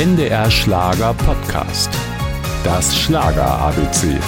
NDR Schlager Podcast. Das Schlager ABC.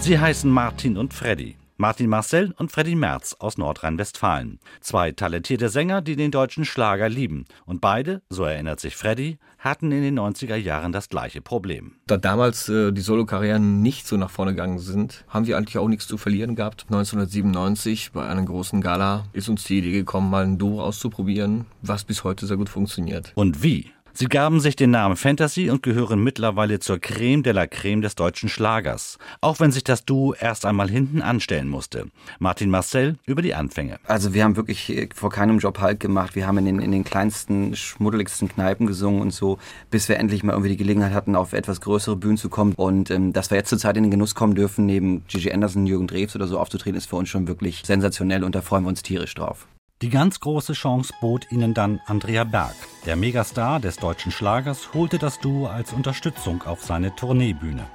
Sie heißen Martin und Freddy. Martin Marcel und Freddy Merz aus Nordrhein-Westfalen. Zwei talentierte Sänger, die den deutschen Schlager lieben. Und beide, so erinnert sich Freddy, hatten in den 90er Jahren das gleiche Problem. Da damals äh, die Solokarrieren nicht so nach vorne gegangen sind, haben wir eigentlich auch nichts zu verlieren gehabt. 1997 bei einer großen Gala ist uns die Idee gekommen, mal ein Duo auszuprobieren, was bis heute sehr gut funktioniert. Und wie? Sie gaben sich den Namen Fantasy und gehören mittlerweile zur Creme de la Creme des deutschen Schlagers. Auch wenn sich das Duo erst einmal hinten anstellen musste. Martin Marcel über die Anfänge. Also wir haben wirklich vor keinem Job Halt gemacht. Wir haben in den, in den kleinsten, schmuddeligsten Kneipen gesungen und so, bis wir endlich mal irgendwie die Gelegenheit hatten, auf etwas größere Bühnen zu kommen. Und ähm, dass wir jetzt zurzeit in den Genuss kommen dürfen, neben Gigi Anderson, Jürgen Drews oder so aufzutreten, ist für uns schon wirklich sensationell und da freuen wir uns tierisch drauf. Die ganz große Chance bot ihnen dann Andrea Berg. Der Megastar des deutschen Schlagers holte das Duo als Unterstützung auf seine Tourneebühne.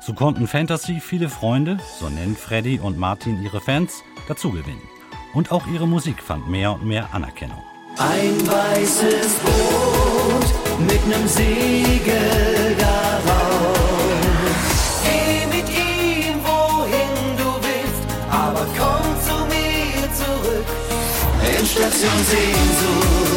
So konnten Fantasy viele Freunde, so nennen Freddy und Martin ihre Fans, dazugewinnen. Und auch ihre Musik fand mehr und mehr Anerkennung. Ein weißes Boot mit nem Segel darauf. Geh mit ihm, wohin du willst, aber komm zu mir zurück. Endstation Sehnsucht,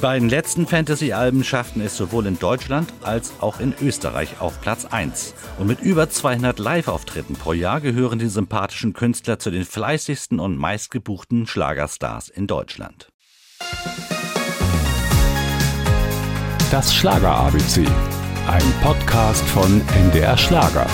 beiden letzten Fantasy-Alben schafften es sowohl in Deutschland als auch in Österreich auf Platz 1. Und mit über 200 Live-Auftritten pro Jahr gehören die sympathischen Künstler zu den fleißigsten und meistgebuchten Schlagerstars in Deutschland. Das Schlager ABC. Ein Podcast von NDR Schlager.